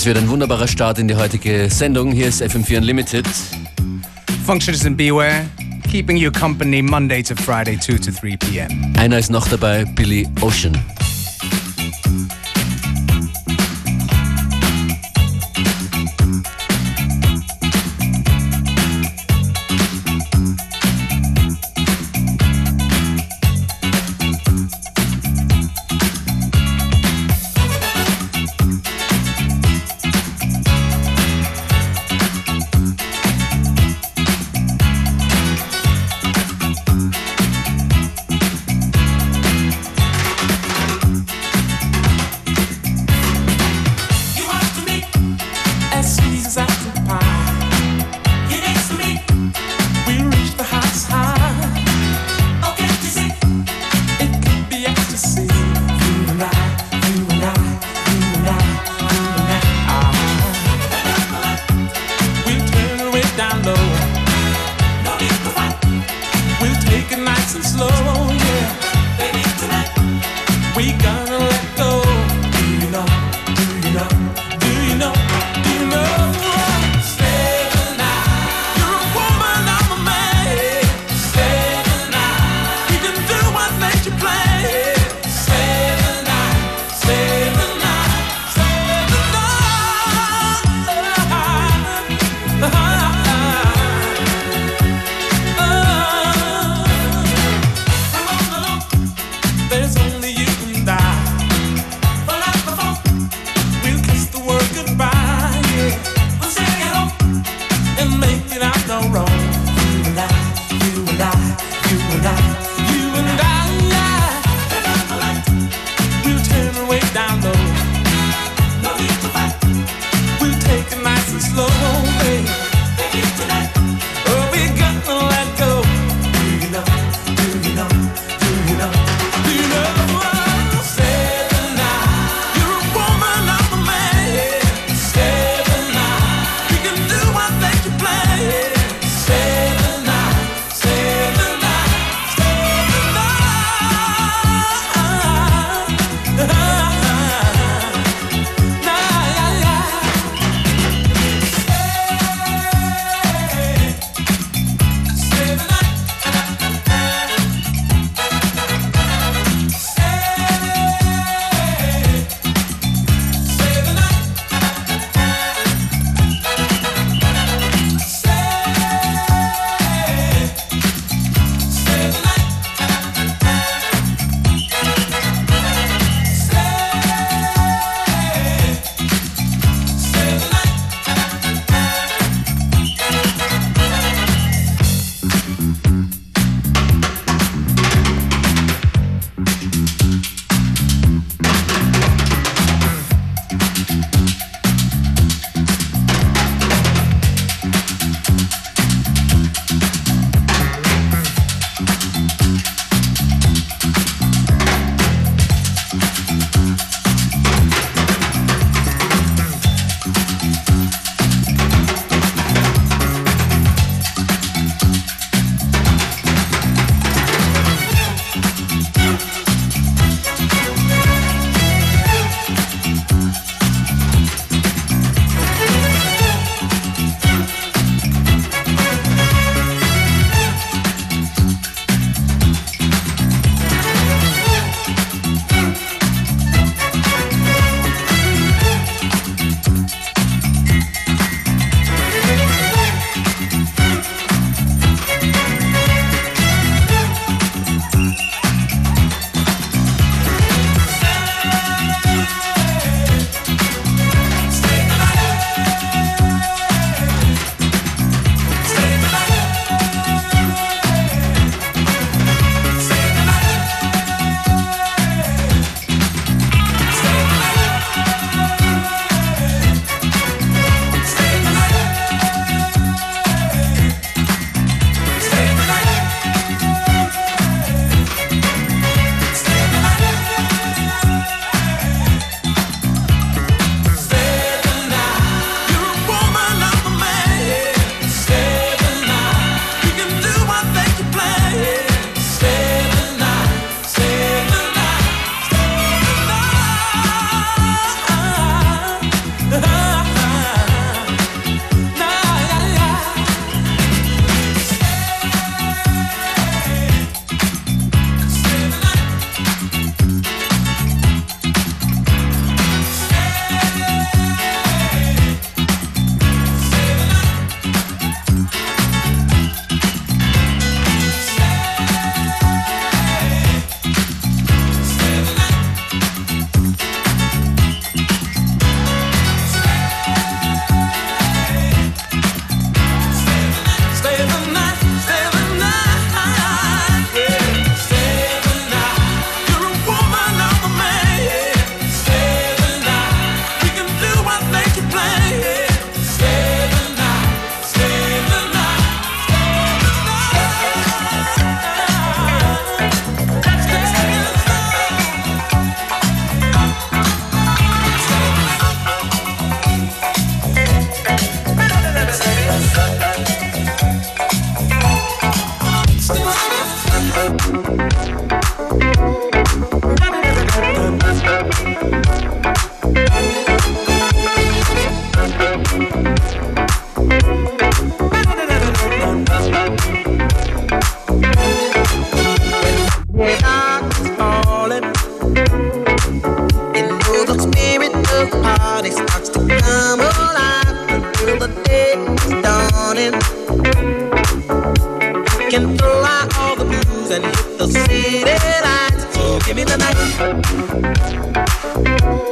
Das wird ein wunderbarer Start in die heutige Sendung. Hier ist FM4 Unlimited. Functions and Beware, keeping you company Monday to Friday, 2 to 3 p.m. Einer ist noch dabei, Billy Ocean. feeling can throw out all the blues and hit the city lights. So give me the night.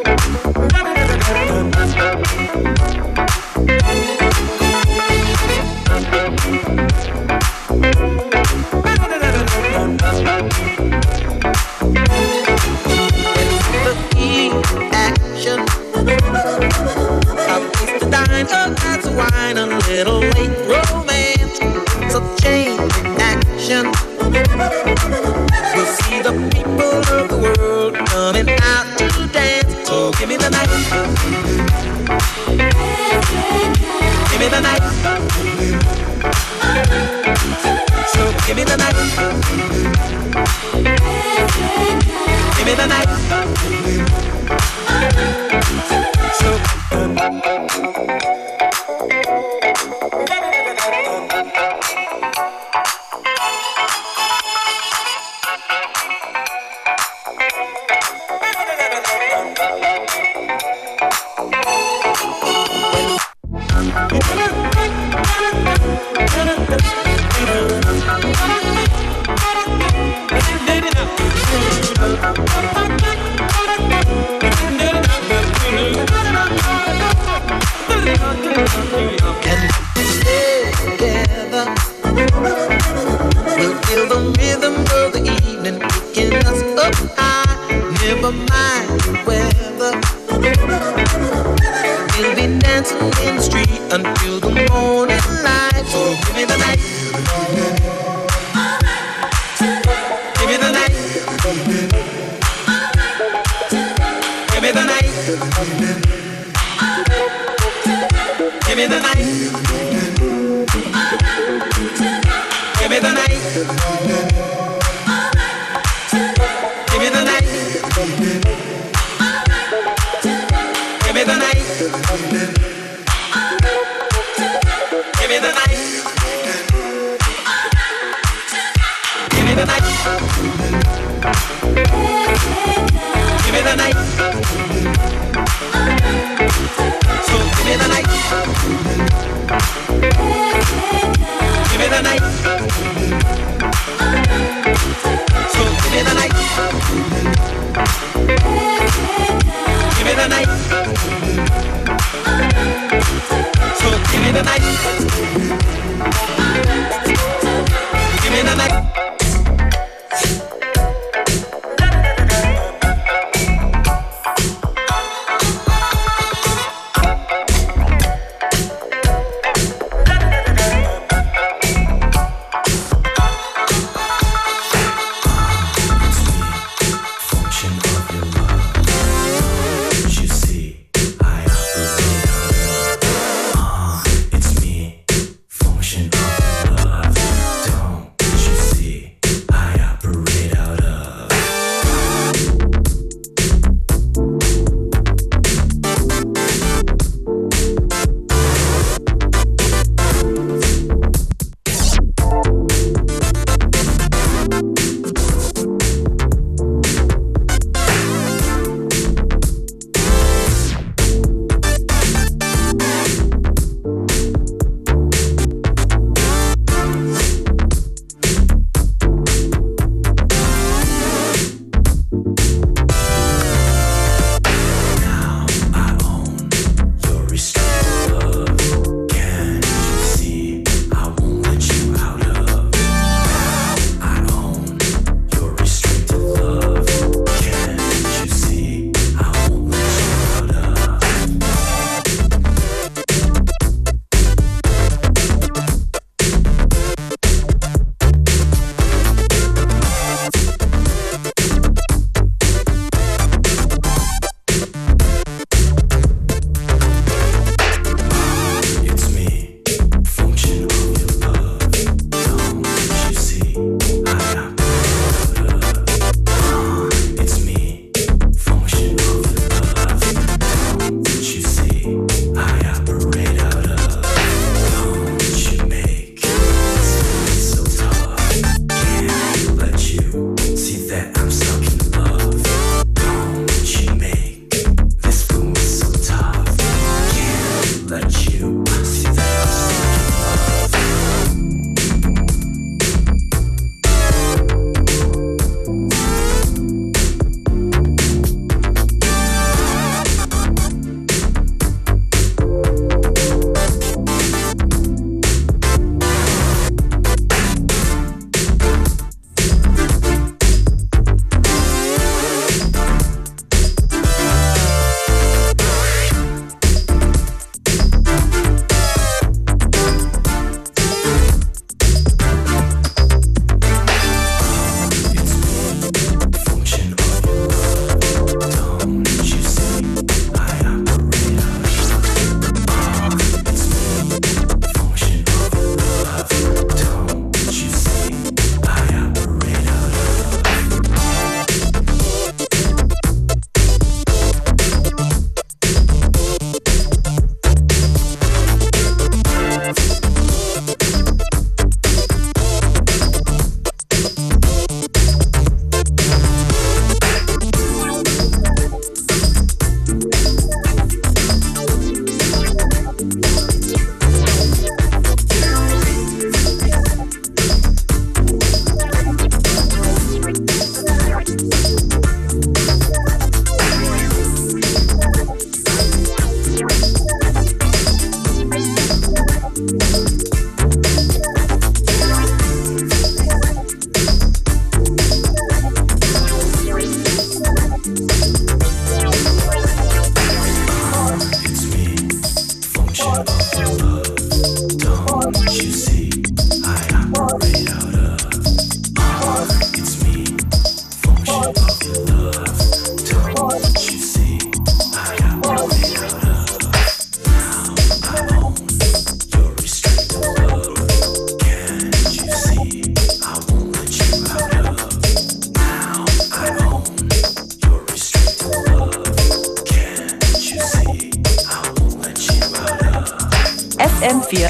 dancing in the street until the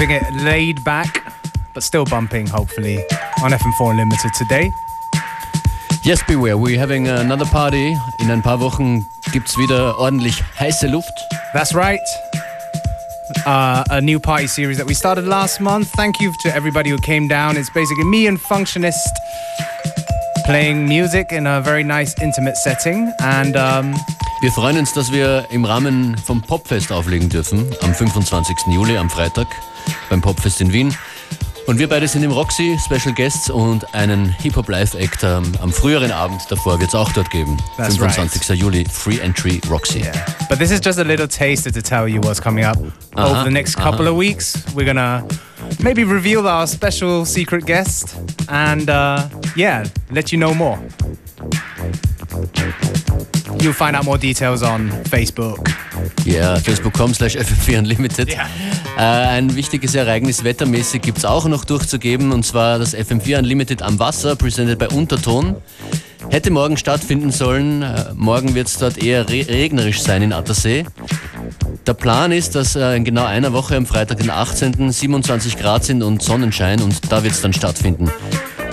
Keeping it laid back, but still bumping, hopefully, on FM4 Unlimited today. Yes, beware, we're having another party. In ein paar Wochen gibt's wieder ordentlich heiße Luft. That's right. Uh, a new party series that we started last month. Thank you to everybody who came down. It's basically me and Functionist playing music in a very nice, intimate setting. And um, Wir freuen uns, dass wir im Rahmen vom Popfest auflegen dürfen, am 25. Juli, am Freitag, beim Popfest in Wien. Und wir beide sind im Roxy, Special Guests und einen Hip-Hop Live-Act am, am, früheren Abend davor wird es auch dort geben. That's 25. Right. Juli, Free Entry Roxy. Yeah. But this is just a little taster to tell you what's coming up -huh, over the next couple -huh. of weeks. We're gonna maybe reveal our special secret guest and uh, yeah, let you know more. You'll find out more details on Facebook. Ja, facebook.com slash ff4 unlimited. Ja. Äh, ein wichtiges Ereignis wettermäßig gibt es auch noch durchzugeben und zwar das FM4 Unlimited am Wasser, presented bei Unterton. Hätte morgen stattfinden sollen. Äh, morgen wird es dort eher re regnerisch sein in Attersee. Der Plan ist, dass äh, in genau einer Woche am Freitag, den 18. 27 Grad sind und Sonnenschein und da wird es dann stattfinden.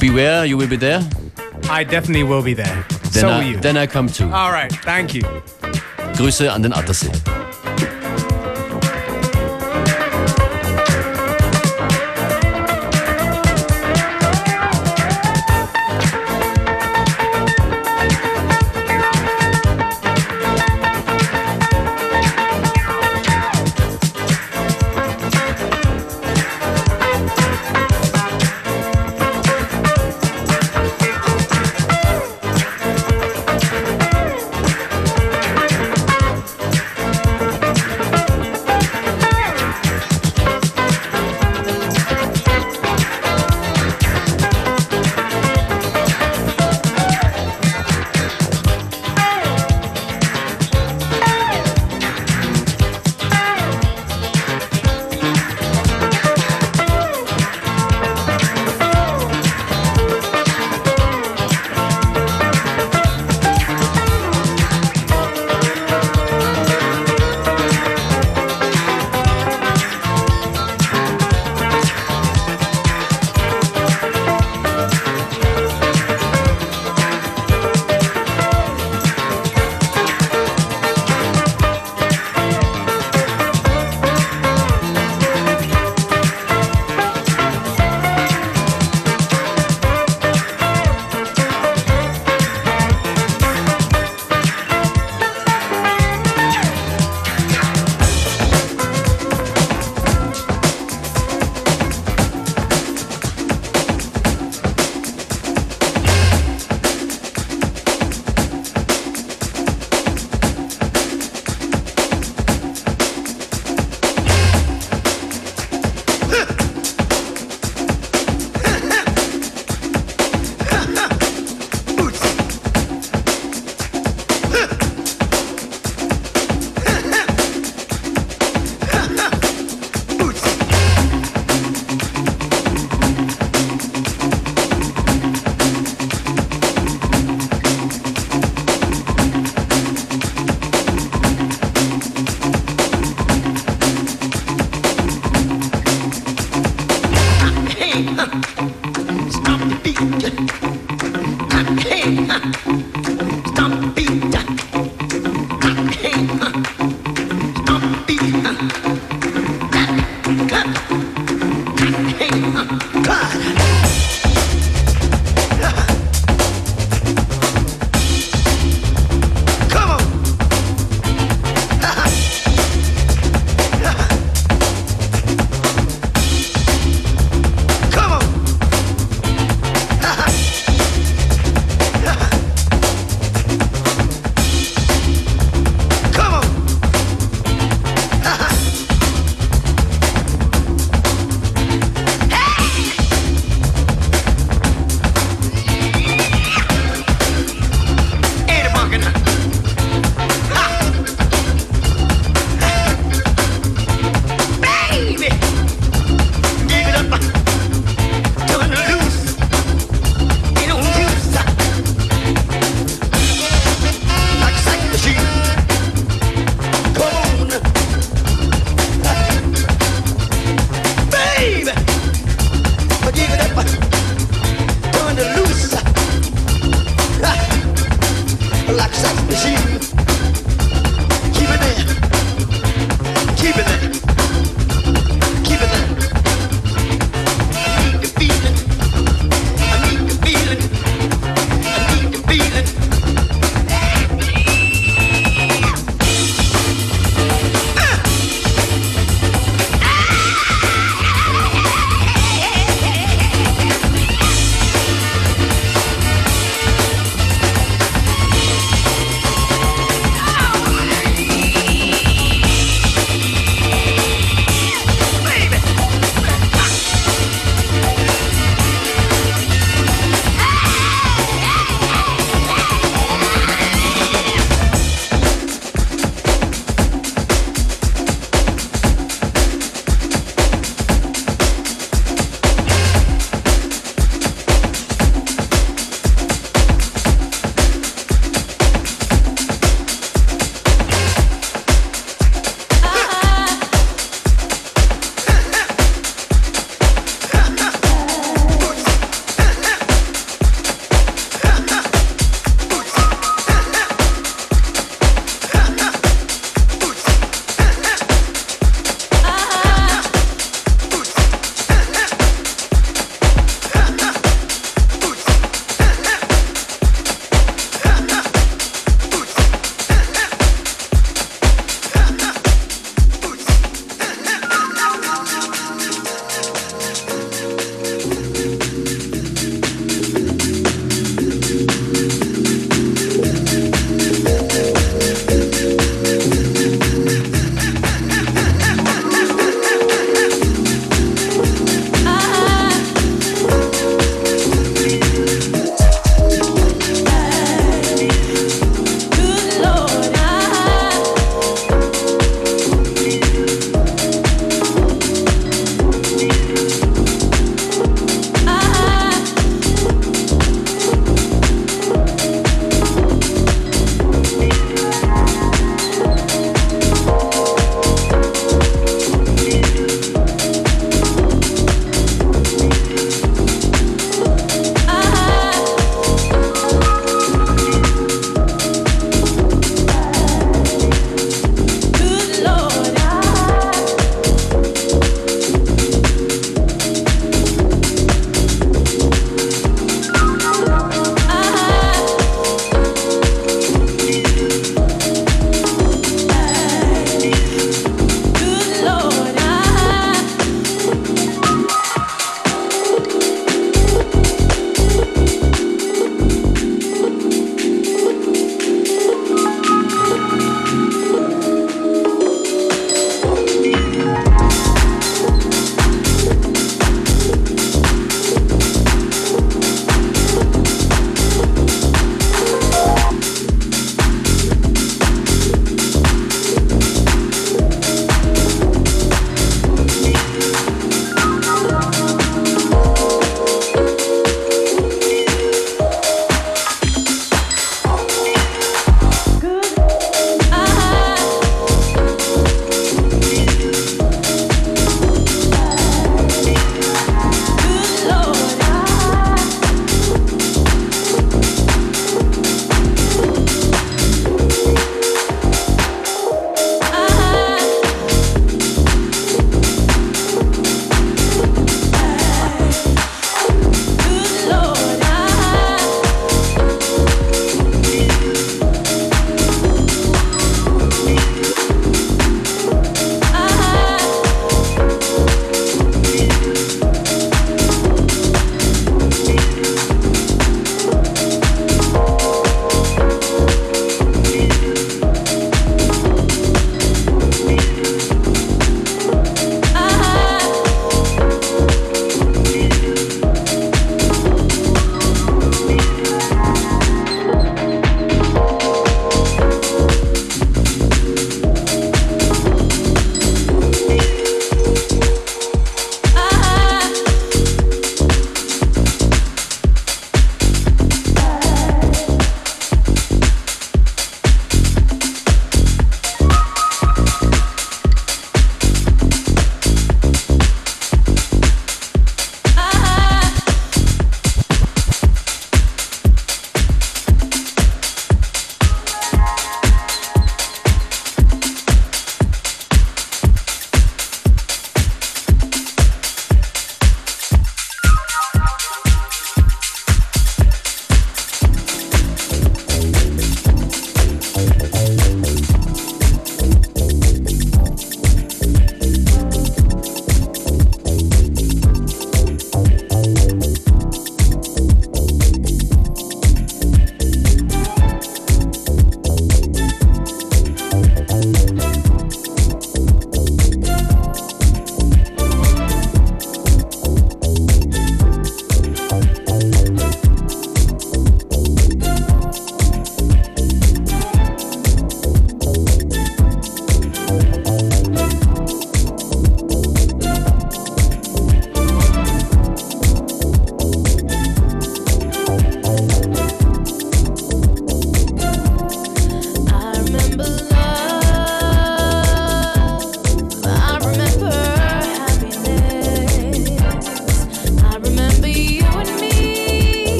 Beware, you will be there? I definitely will be there. Then, so I, will you. then I come too. All right, thank you. Grüße an den Attersee.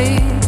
see.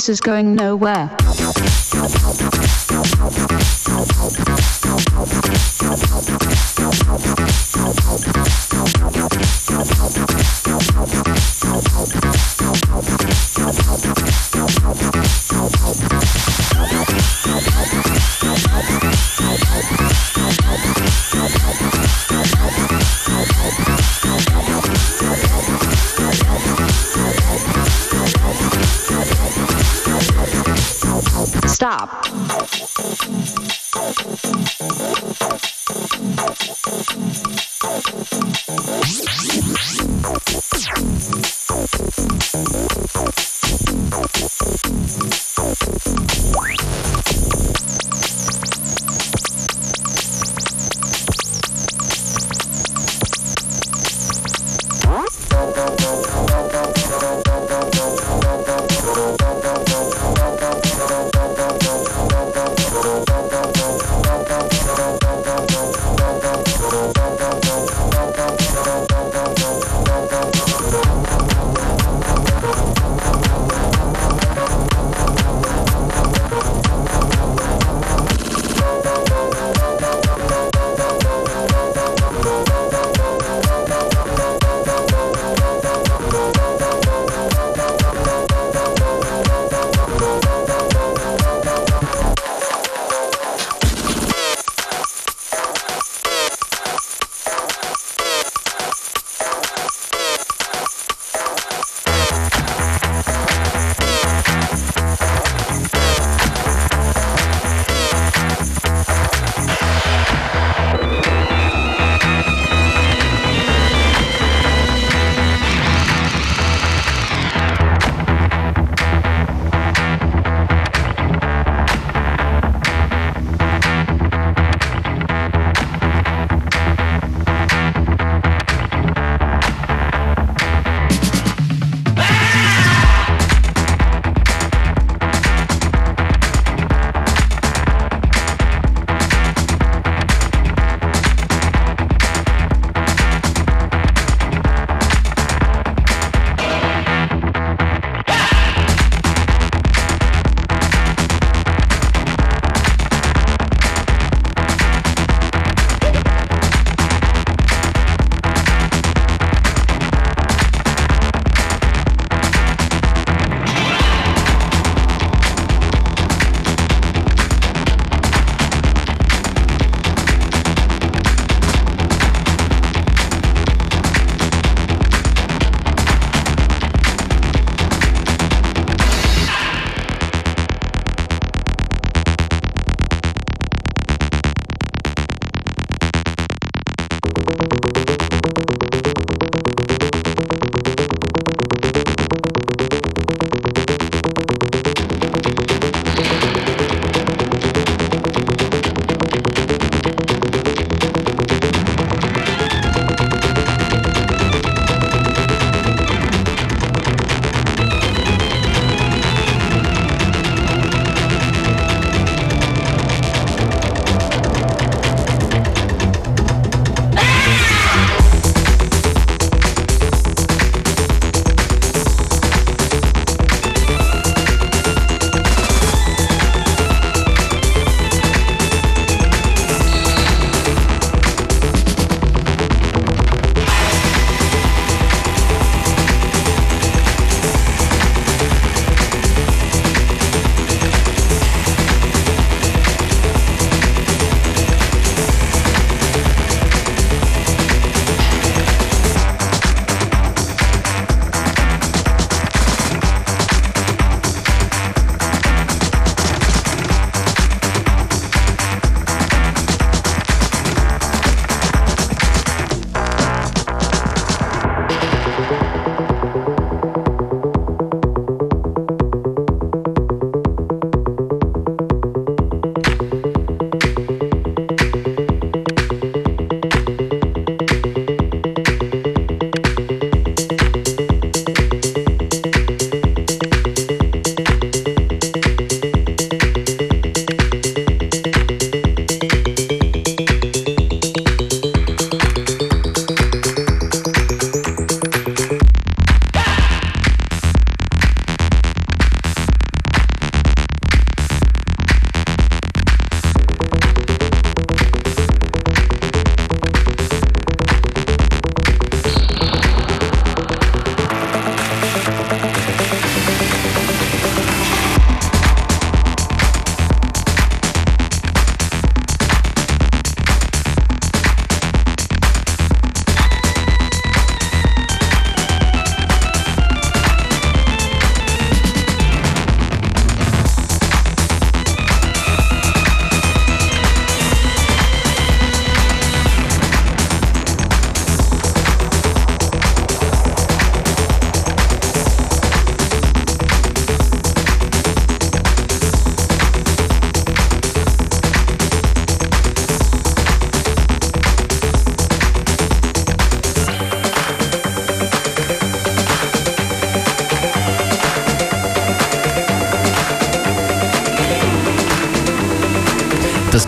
This is going nowhere. Thank you.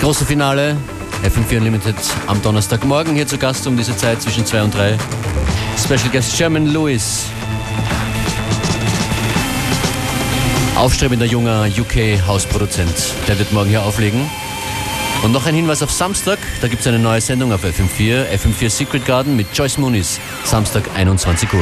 Große Finale, FM4 Unlimited am Donnerstagmorgen hier zu Gast um diese Zeit zwischen 2 und 3. Special Guest Sherman Lewis. Aufstrebender junger UK-Hausproduzent. Der wird morgen hier auflegen. Und noch ein Hinweis auf Samstag, da gibt es eine neue Sendung auf FM4, FM4 Secret Garden mit Joyce Muniz, Samstag 21 Uhr.